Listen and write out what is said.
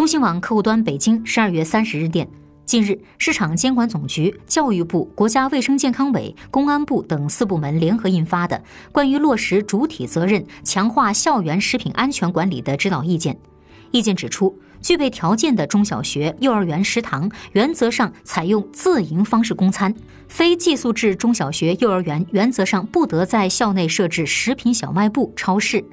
中新网客户端北京十二月三十日电。近日市场监管总局教育部国家卫生健康委公安部等四部门联合印发的关于落实主体责任强化校园食品安全管理的指导意见。意见指出具备条件的中小学幼儿园食堂原则上采用自营方式供餐非寄宿制中小学幼儿园原则上不得在校内设置食品小卖部超市。